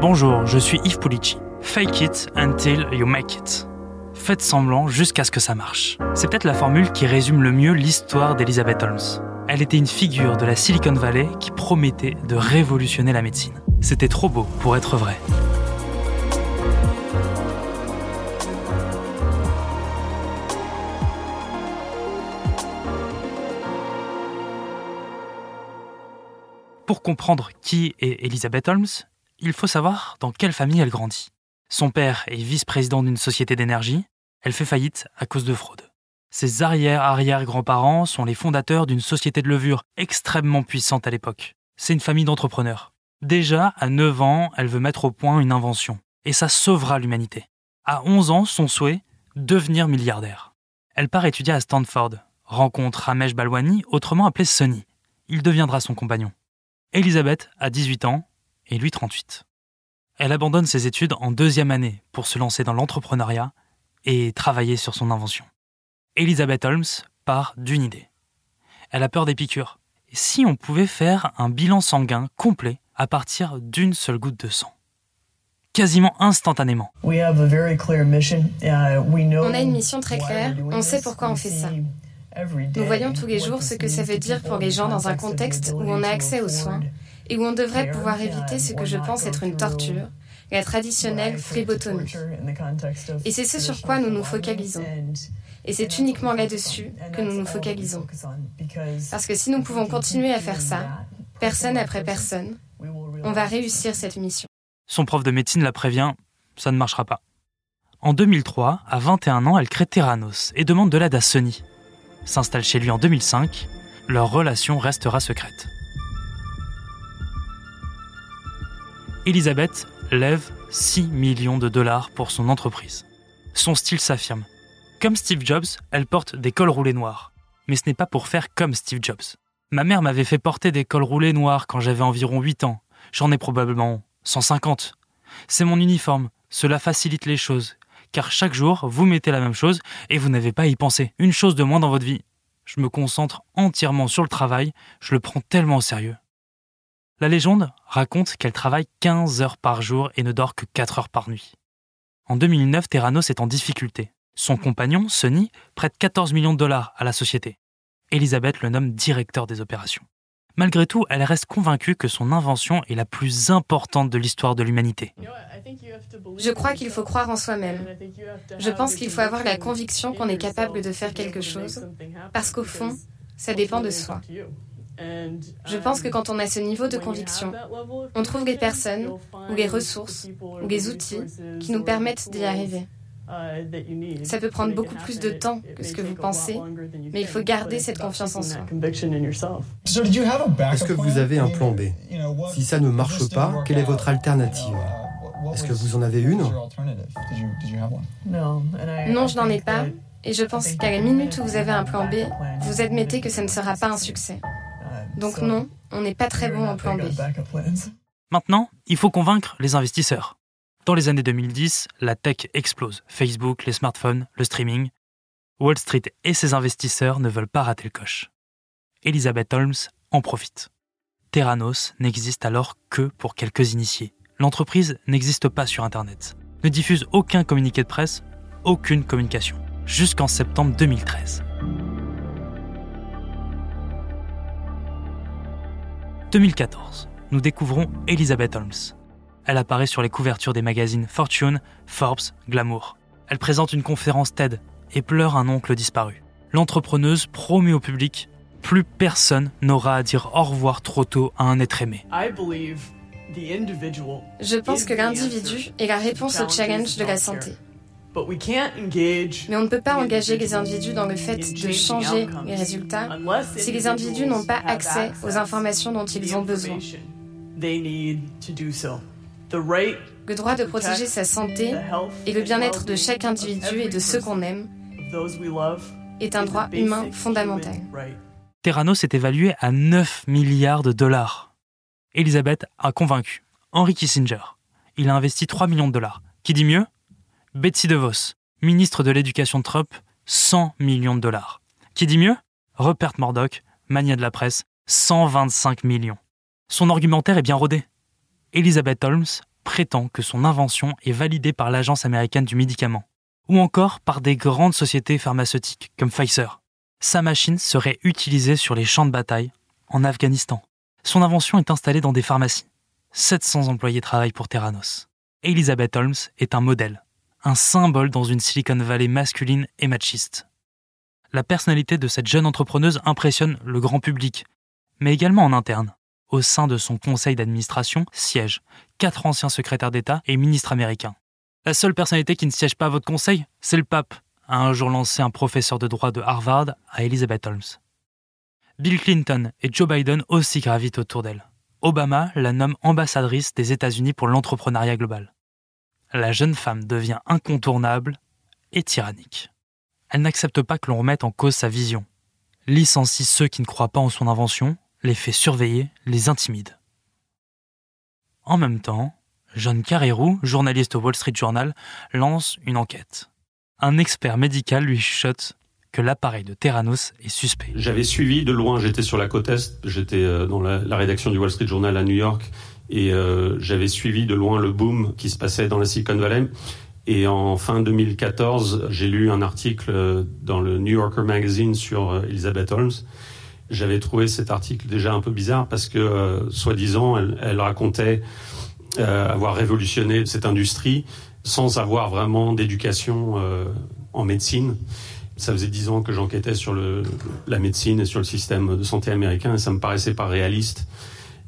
Bonjour, je suis Yves Pulici. Fake it until you make it. Faites semblant jusqu'à ce que ça marche. C'est peut-être la formule qui résume le mieux l'histoire d'Elizabeth Holmes. Elle était une figure de la Silicon Valley qui promettait de révolutionner la médecine. C'était trop beau pour être vrai. Pour comprendre qui est Elizabeth Holmes, il faut savoir dans quelle famille elle grandit. Son père est vice-président d'une société d'énergie, elle fait faillite à cause de fraude. Ses arrière-arrière-grands-parents sont les fondateurs d'une société de levure extrêmement puissante à l'époque. C'est une famille d'entrepreneurs. Déjà, à 9 ans, elle veut mettre au point une invention, et ça sauvera l'humanité. À 11 ans, son souhait, devenir milliardaire. Elle part étudier à Stanford, rencontre Ramesh Balwani, autrement appelé Sonny. Il deviendra son compagnon. Elisabeth a 18 ans et lui 38. Elle abandonne ses études en deuxième année pour se lancer dans l'entrepreneuriat et travailler sur son invention. Elizabeth Holmes part d'une idée. Elle a peur des piqûres. Et si on pouvait faire un bilan sanguin complet à partir d'une seule goutte de sang? Quasiment instantanément. Uh, on a une mission très claire, on sait pourquoi on fait ça. Nous voyons tous les jours ce que ça veut dire pour les gens dans un contexte où on a accès aux soins et où on devrait pouvoir éviter ce que je pense être une torture, la traditionnelle phlébotomie. Et c'est ce sur quoi nous nous focalisons. Et c'est uniquement là-dessus que nous nous focalisons. Parce que si nous pouvons continuer à faire ça, personne après personne, on va réussir cette mission. Son prof de médecine la prévient, ça ne marchera pas. En 2003, à 21 ans, elle crée Terranos et demande de l'aide à Sony. S'installe chez lui en 2005, leur relation restera secrète. Elisabeth lève 6 millions de dollars pour son entreprise. Son style s'affirme. Comme Steve Jobs, elle porte des cols roulés noirs. Mais ce n'est pas pour faire comme Steve Jobs. Ma mère m'avait fait porter des cols roulés noirs quand j'avais environ 8 ans. J'en ai probablement 150. C'est mon uniforme. Cela facilite les choses. Car chaque jour, vous mettez la même chose et vous n'avez pas à y penser. Une chose de moins dans votre vie. Je me concentre entièrement sur le travail. Je le prends tellement au sérieux. La légende raconte qu'elle travaille 15 heures par jour et ne dort que 4 heures par nuit. En 2009, Terranos est en difficulté. Son compagnon, Sonny, prête 14 millions de dollars à la société. Elisabeth le nomme directeur des opérations. Malgré tout, elle reste convaincue que son invention est la plus importante de l'histoire de l'humanité. Je crois qu'il faut croire en soi-même. Je pense qu'il faut avoir la conviction qu'on est capable de faire quelque chose, parce qu'au fond, ça dépend de soi. Je pense que quand on a ce niveau de conviction, on trouve les personnes ou les ressources ou les outils qui nous permettent d'y arriver. Ça peut prendre beaucoup plus de temps que ce que vous pensez, mais il faut garder cette confiance en soi. Est-ce que vous avez un plan B? Si ça ne marche pas, quelle est votre alternative? Est-ce que vous en avez une? Non, je n'en ai pas. Et je pense qu'à la minute où vous avez un plan B, vous admettez que ça ne sera pas un succès. Donc non, on n'est pas très bon en plan B. Maintenant, il faut convaincre les investisseurs. Dans les années 2010, la tech explose. Facebook, les smartphones, le streaming. Wall Street et ses investisseurs ne veulent pas rater le coche. Elizabeth Holmes en profite. Terranos n'existe alors que pour quelques initiés. L'entreprise n'existe pas sur Internet, ne diffuse aucun communiqué de presse, aucune communication, jusqu'en septembre 2013. 2014, nous découvrons Elizabeth Holmes. Elle apparaît sur les couvertures des magazines Fortune, Forbes, Glamour. Elle présente une conférence TED et pleure un oncle disparu. L'entrepreneuse promet au public plus personne n'aura à dire au revoir trop tôt à un être aimé. Je pense que l'individu est la réponse au challenge de la santé. Mais on ne peut pas engager les individus dans le fait de changer les résultats si les individus n'ont pas accès aux informations dont ils ont besoin. Le droit de protéger sa santé et le bien-être de chaque individu et de ceux qu'on aime est un droit humain fondamental. Terranos est évalué à 9 milliards de dollars. Elisabeth a convaincu Henry Kissinger. Il a investi 3 millions de dollars. Qui dit mieux? Betsy DeVos, ministre de l'Éducation de Trump, 100 millions de dollars. Qui dit mieux? Rupert Murdoch, mania de la presse, 125 millions. Son argumentaire est bien rodé. Elizabeth Holmes prétend que son invention est validée par l'Agence américaine du médicament, ou encore par des grandes sociétés pharmaceutiques comme Pfizer. Sa machine serait utilisée sur les champs de bataille en Afghanistan. Son invention est installée dans des pharmacies. 700 employés travaillent pour Theranos. Elizabeth Holmes est un modèle, un symbole dans une Silicon Valley masculine et machiste. La personnalité de cette jeune entrepreneuse impressionne le grand public, mais également en interne. Au sein de son conseil d'administration siègent quatre anciens secrétaires d'État et ministres américains. La seule personnalité qui ne siège pas à votre conseil, c'est le pape, a un jour lancé un professeur de droit de Harvard à Elizabeth Holmes. Bill Clinton et Joe Biden aussi gravitent autour d'elle. Obama la nomme ambassadrice des États-Unis pour l'entrepreneuriat global. La jeune femme devient incontournable et tyrannique. Elle n'accepte pas que l'on remette en cause sa vision, licencie ceux qui ne croient pas en son invention, les fait surveiller, les intimide. En même temps, John Carreyrou, journaliste au Wall Street Journal, lance une enquête. Un expert médical lui chuchote que l'appareil de Terranos est suspect. J'avais suivi de loin, j'étais sur la côte Est, j'étais euh, dans la, rédaction du Wall Street Journal à New York, et euh, j'avais suivi de loin le boom qui se passait dans la Silicon Valley. Et en fin 2014, j'ai lu un article euh, dans le New Yorker Magazine sur Elizabeth Holmes. J'avais trouvé cet article déjà un peu bizarre parce que, soi-disant, elle, racontait avoir révolutionné cette industrie sans avoir vraiment d'éducation en médecine. Ça faisait dix ans que j'enquêtais sur la médecine et sur le système de santé américain et ça me paraissait pas réaliste.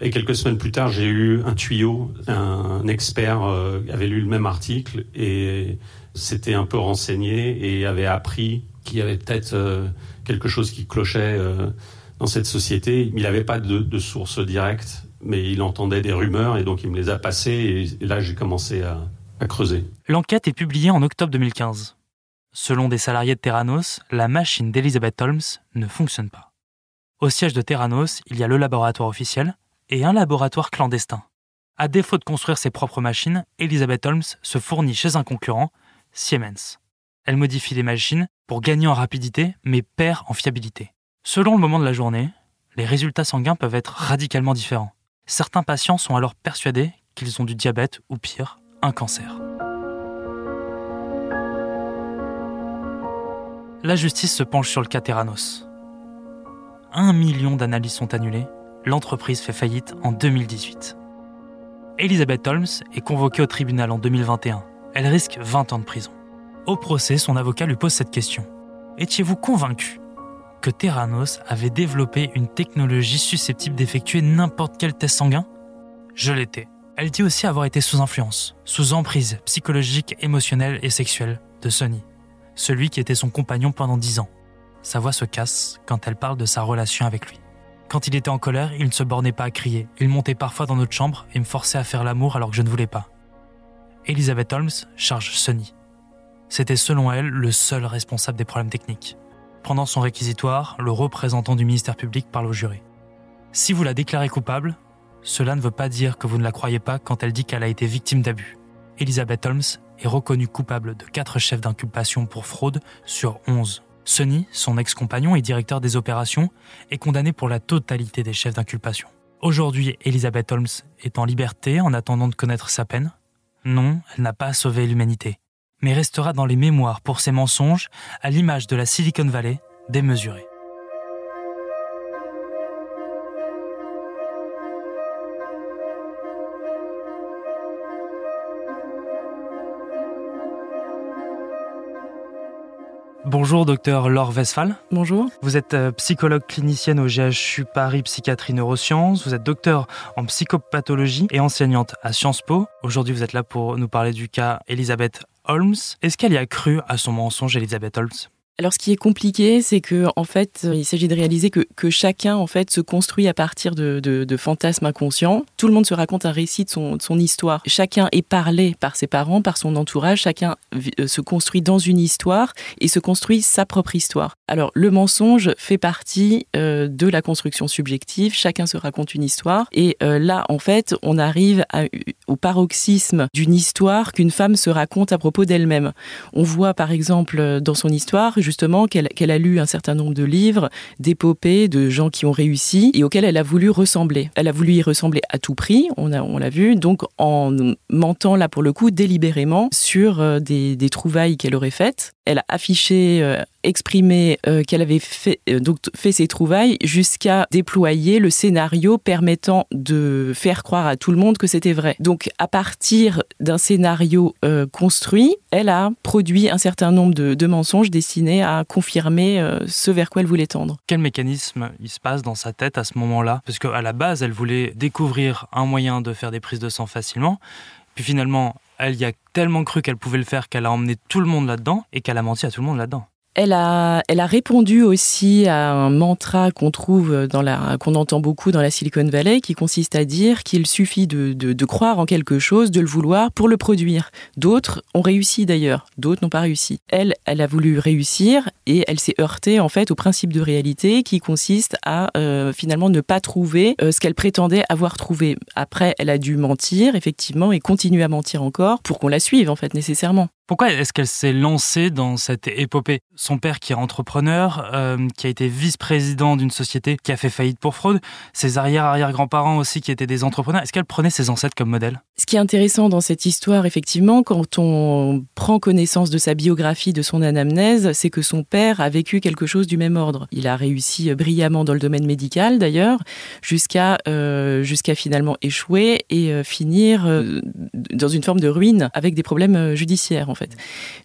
Et quelques semaines plus tard, j'ai eu un tuyau, un expert euh, avait lu le même article et s'était un peu renseigné et avait appris qu'il y avait peut-être euh, quelque chose qui clochait euh, dans cette société. Il n'avait pas de, source directe, mais il entendait des rumeurs et donc il me les a passées et, là j'ai commencé à, à creuser. L'enquête est publiée en octobre 2015. Selon des salariés de Terranos, la machine d'Elizabeth Holmes ne fonctionne pas. Au siège de Terranos, il y a le laboratoire officiel et un laboratoire clandestin. À défaut de construire ses propres machines, Elizabeth Holmes se fournit chez un concurrent, Siemens. Elle modifie les machines pour gagner en rapidité, mais perd en fiabilité. Selon le moment de la journée, les résultats sanguins peuvent être radicalement différents. Certains patients sont alors persuadés qu'ils ont du diabète ou pire, un cancer. la justice se penche sur le cas Terranos. Un million d'analyses sont annulées, l'entreprise fait faillite en 2018. Elizabeth Holmes est convoquée au tribunal en 2021. Elle risque 20 ans de prison. Au procès, son avocat lui pose cette question. Étiez-vous convaincu que Terranos avait développé une technologie susceptible d'effectuer n'importe quel test sanguin? Je l'étais. Elle dit aussi avoir été sous influence, sous emprise psychologique, émotionnelle et sexuelle de Sony, celui qui était son compagnon pendant dix ans. Sa voix se casse quand elle parle de sa relation avec lui. Quand il était en colère, il ne se bornait pas à crier. Il montait parfois dans notre chambre et me forçait à faire l'amour alors que je ne voulais pas. Elizabeth Holmes charge Sonny. C'était selon elle le seul responsable des problèmes techniques. Pendant son réquisitoire, le représentant du ministère public parle au jury. Si vous la déclarez coupable, cela ne veut pas dire que vous ne la croyez pas quand elle dit qu'elle a été victime d'abus. Elizabeth Holmes est reconnu coupable de 4 chefs d'inculpation pour fraude sur 11. Sonny, son ex-compagnon et directeur des opérations, est condamné pour la totalité des chefs d'inculpation. Aujourd'hui, Elizabeth Holmes est en liberté en attendant de connaître sa peine. Non, elle n'a pas sauvé l'humanité, mais restera dans les mémoires pour ses mensonges, à l'image de la Silicon Valley démesurée. Bonjour, docteur Laure Westphal. Bonjour. Vous êtes euh, psychologue clinicienne au GHU Paris Psychiatrie Neurosciences. Vous êtes docteur en psychopathologie et enseignante à Sciences Po. Aujourd'hui, vous êtes là pour nous parler du cas Elisabeth Holmes. Est-ce qu'elle y a cru à son mensonge, Elisabeth Holmes? Alors, ce qui est compliqué, c'est que en fait, euh, il s'agit de réaliser que, que, chacun en fait se construit à partir de, de, de, fantasmes inconscients. Tout le monde se raconte un récit de son, de son, histoire. Chacun est parlé par ses parents, par son entourage. Chacun euh, se construit dans une histoire et se construit sa propre histoire. Alors, le mensonge fait partie euh, de la construction subjective. Chacun se raconte une histoire. Et euh, là, en fait, on arrive à, au paroxysme d'une histoire qu'une femme se raconte à propos d'elle-même. On voit, par exemple, dans son histoire justement qu'elle a lu un certain nombre de livres, d'épopées, de gens qui ont réussi et auxquels elle a voulu ressembler. Elle a voulu y ressembler à tout prix, on l'a on vu, donc en mentant là pour le coup délibérément sur euh, des, des trouvailles qu'elle aurait faites. Elle a affiché euh, exprimer euh, qu'elle avait fait, donc, fait ses trouvailles jusqu'à déployer le scénario permettant de faire croire à tout le monde que c'était vrai. Donc à partir d'un scénario construit, elle a produit un certain nombre de, de mensonges destinés à confirmer ce vers quoi elle voulait tendre. Quel mécanisme il se passe dans sa tête à ce moment-là? Parce qu'à la base, elle voulait découvrir un moyen de faire des prises de sang facilement. Puis finalement, elle y a tellement cru qu'elle pouvait le faire qu'elle a emmené tout le monde là-dedans et qu'elle a menti à tout le monde là-dedans. Elle a, elle a répondu aussi à un mantra qu'on trouve dans la, qu'on entend beaucoup dans la Silicon Valley, qui consiste à dire qu'il suffit de, de, de, croire en quelque chose, de le vouloir pour le produire. D'autres ont réussi d'ailleurs, d'autres n'ont pas réussi. Elle, elle a voulu réussir et elle s'est heurtée en fait au principe de réalité qui consiste à euh, finalement ne pas trouver euh, ce qu'elle prétendait avoir trouvé. Après, elle a dû mentir effectivement et continuer à mentir encore pour qu'on la suive en fait nécessairement. Pourquoi est-ce qu'elle s'est lancée dans cette épopée? Son père qui est entrepreneur, euh, qui a été vice-président d'une société qui a fait faillite pour fraude, ses arrière-arrière-grands-parents aussi qui étaient des entrepreneurs, est-ce qu'elle prenait ses ancêtres comme modèle? Ce qui est intéressant dans cette histoire, effectivement, quand on prend connaissance de sa biographie, de son anamnèse, c'est que son père a vécu quelque chose du même ordre. Il a réussi brillamment dans le domaine médical, d'ailleurs, jusqu'à euh, finalement échouer et euh, finir euh, dans une forme de ruine avec des problèmes euh, judiciaires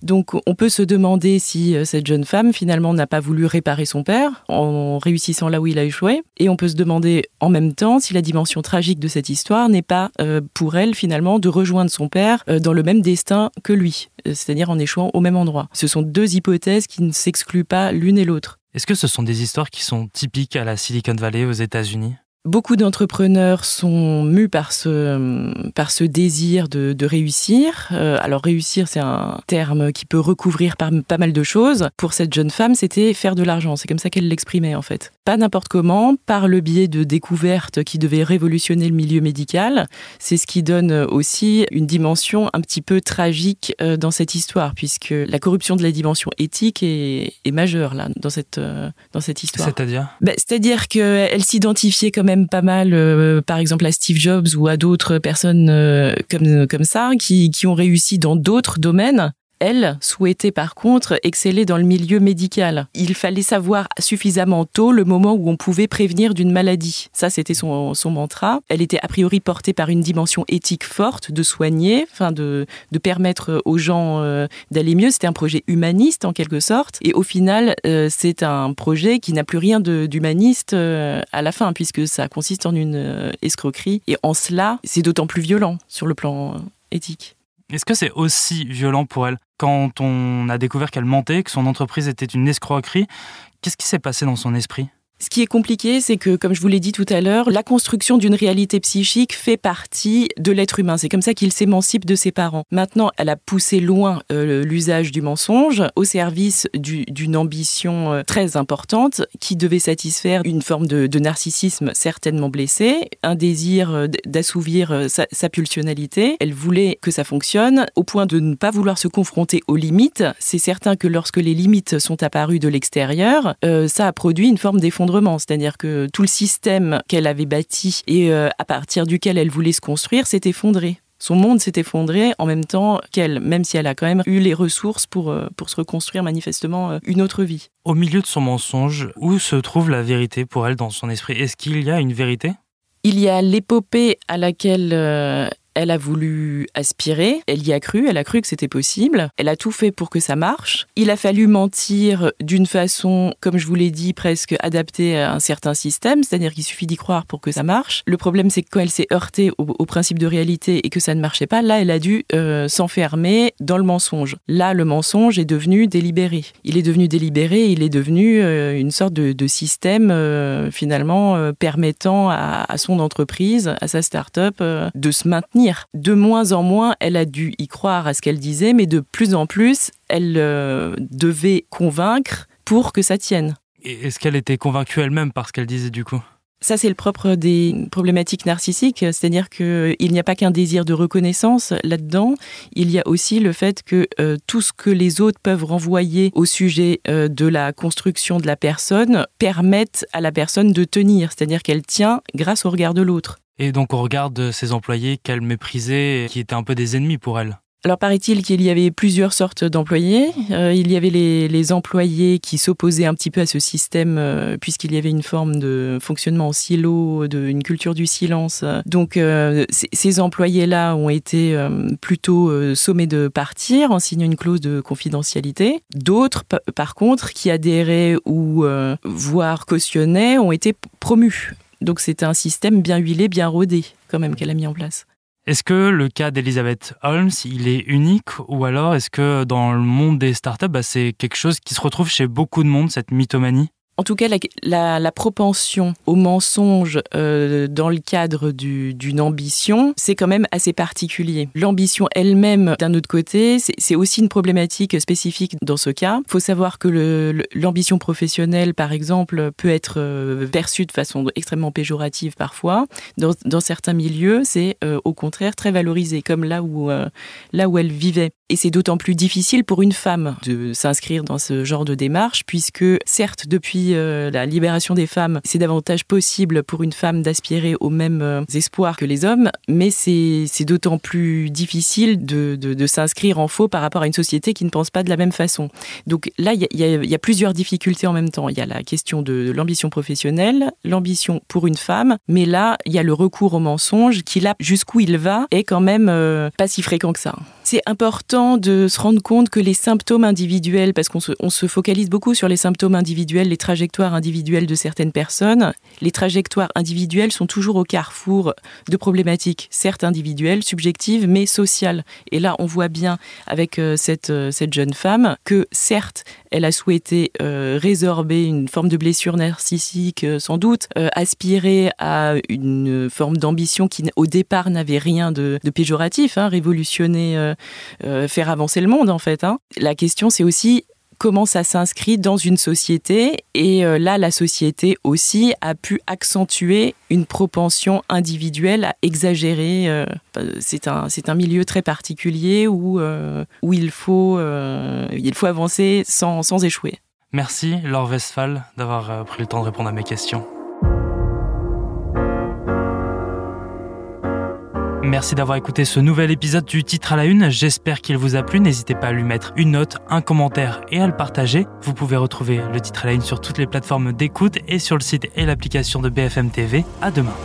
Donc on peut se demander si euh, cette jeune femme finalement n'a pas voulu réparer son père en réussissant là où il a échoué. Et on peut se demander en même temps si la dimension tragique de cette histoire n'est pas euh, pour elle finalement de rejoindre son père euh, dans le même destin que lui, c'est-à-dire en échouant au même endroit. Ce sont deux hypothèses qui ne s'excluent pas l'une et l'autre. Est-ce que ce sont des histoires qui sont typiques à la Silicon Valley aux États-Unis? Beaucoup d'entrepreneurs sont mus par ce, désir de, de réussir. Euh, alors réussir, c'est un terme qui peut recouvrir pas mal de choses. Pour cette jeune femme, c'était faire de l'argent. C'est comme ça qu'elle l'exprimait en fait. Pas n'importe comment, par le biais de découvertes qui devaient révolutionner le milieu médical. C'est ce qui donne aussi une dimension un petit peu tragique euh, dans cette histoire, puisque la corruption de la dimension éthique est, est majeure là dans cette, euh, dans cette histoire. C'est-à-dire? Ben, C'est-à-dire qu'elle s'identifiait comme même pas mal, euh, par exemple à Steve Jobs ou à d'autres personnes euh, comme comme ça, qui qui ont réussi dans d'autres domaines elle souhaitait par contre exceller dans le milieu médical. Il fallait savoir suffisamment tôt le moment où on pouvait prévenir d'une maladie. Ça, c'était son, mantra. Elle était a priori portée par une dimension éthique forte de soigner, de, permettre aux gens euh, d'aller mieux. C'était un projet humaniste en quelque sorte. Et au final, euh, c'est un projet qui n'a plus rien d'humaniste euh, à la fin, puisque ça consiste en une escroquerie. Et en cela, c'est d'autant plus violent sur le plan éthique. Est-ce que c'est aussi violent pour elle quand on a découvert qu'elle mentait, que son entreprise était une escroquerie? Qu'est-ce qui s'est passé dans son esprit? Ce qui est compliqué, c'est que, comme je vous l'ai dit tout à l'heure, la construction d'une réalité psychique fait partie de l'être humain. C'est comme ça qu'il s'émancipe de ses parents. Maintenant, elle a poussé loin euh, l'usage du mensonge au service d'une ambition euh, très importante qui devait satisfaire une forme de, narcissisme certainement blessé, un désir euh, d'assouvir sa, sa pulsionalité. Elle voulait que ça fonctionne au point de ne pas vouloir se confronter aux limites. C'est certain que lorsque les limites sont apparues de l'extérieur, ça a produit une forme d'effondrement c'est-à-dire que tout le système qu'elle avait bâti et euh, à partir duquel elle voulait se construire s'est effondré. Son monde s'est effondré en même temps qu'elle, même si elle a quand même eu les ressources pour, euh, pour se reconstruire manifestement euh, une autre vie. Au milieu de son mensonge, où se trouve la vérité pour elle dans son esprit? Est-ce qu'il y a une vérité? Il y a l'épopée à laquelle elle a voulu aspirer, elle y a cru, elle a cru que c'était possible, elle a tout fait pour que ça marche. Il a fallu mentir d'une façon, comme je vous l'ai dit, presque adaptée à un certain système, c'est-à-dire qu'il suffit d'y croire pour que ça marche. Le problème, c'est que quand elle s'est heurtée au, principe de réalité et que ça ne marchait pas, là, elle a dû euh, s'enfermer dans le mensonge. Là, le mensonge est devenu délibéré. Il est devenu délibéré, il est devenu euh, une sorte de, système, euh, finalement, permettant à, à, son entreprise, à sa start-up, de se maintenir de moins en moins, elle a dû y croire à ce qu'elle disait, mais de plus en plus, elle euh, devait convaincre pour que ça tienne. Et est-ce qu'elle était convaincue elle-même par ce qu'elle disait du coup? Ça, c'est le propre des problématiques narcissiques, c'est-à-dire qu'il n'y a pas qu'un désir de reconnaissance là-dedans, il y a aussi le fait que euh, tout ce que les autres peuvent renvoyer au sujet euh, de la construction de la personne permettent à la personne de tenir, c'est-à-dire qu'elle tient grâce au regard de l'autre. Et donc on regarde ses employés qu'elle méprisait, qui étaient un peu des ennemis pour elle. Alors paraît-il qu'il y avait plusieurs sortes d'employés. Euh, il y avait les, employés qui s'opposaient un petit peu à ce système euh, puisqu'il y avait une forme de fonctionnement en silo, de, une culture du silence. Donc euh, ces employés-là ont été plutôt sommés de partir en signant une clause de confidentialité. D'autres, par contre, qui adhéraient ou voire cautionnaient, ont été promus. Donc c'était un système bien huilé, bien rodé quand même qu'elle a mis en place. Est-ce que le cas d'Elizabeth Holmes, il est unique ou alors est-ce que dans le monde des startups, bah, c'est quelque chose qui se retrouve chez beaucoup de monde, cette mythomanie? En tout cas, la, propension au mensonge euh, dans le cadre d'une ambition, c'est quand même assez particulier. L'ambition elle-même, d'un autre côté, c'est aussi une problématique spécifique dans ce cas. Il faut savoir que l'ambition professionnelle, par exemple, peut être euh, perçue de façon extrêmement péjorative parfois. Dans, certains milieux, c'est euh, au contraire très valorisé, comme là où, là où elle vivait. Et c'est d'autant plus difficile pour une femme de s'inscrire dans ce genre de démarche, puisque certes, depuis euh, la libération des femmes, c'est davantage possible pour une femme d'aspirer aux mêmes euh, espoirs que les hommes, mais c'est d'autant plus difficile de, de, s'inscrire en faux par rapport à une société qui ne pense pas de la même façon. Donc là, il y, a plusieurs difficultés en même temps. Il y a la question de l'ambition professionnelle, l'ambition pour une femme, mais là, il y a le recours au mensonge qui, là, jusqu'où il va, est quand même euh, pas si fréquent que ça. C'est important de se rendre compte que les symptômes individuels, parce qu'on se, on se focalise beaucoup sur les symptômes individuels, les trajectoires individuelles de certaines personnes, les trajectoires individuelles sont toujours au carrefour de problématiques, certes individuelles, subjectives, mais sociales. Et là, on voit bien avec euh, cette, euh, cette jeune femme que certes, elle a souhaité euh, résorber une forme de blessure narcissique, sans doute, aspirer à une forme d'ambition qui au départ n'avait rien de, péjoratif, hein, révolutionner faire avancer le monde en fait. Hein. La question c'est aussi comment ça s'inscrit dans une société. Et euh, là, la société aussi a pu accentuer une propension individuelle à exagérer. Euh, c'est un, un milieu très particulier où, où il, faut, il faut avancer sans, sans échouer. Merci Laure Westphal d'avoir pris le temps de répondre à mes questions. Merci d'avoir écouté ce nouvel épisode du titre à la une. J'espère qu'il vous a plu. N'hésitez pas à lui mettre une note, un commentaire et à le partager. Vous pouvez retrouver le titre à la une sur toutes les plateformes d'écoute et sur le site et l'application de BFM TV. À demain.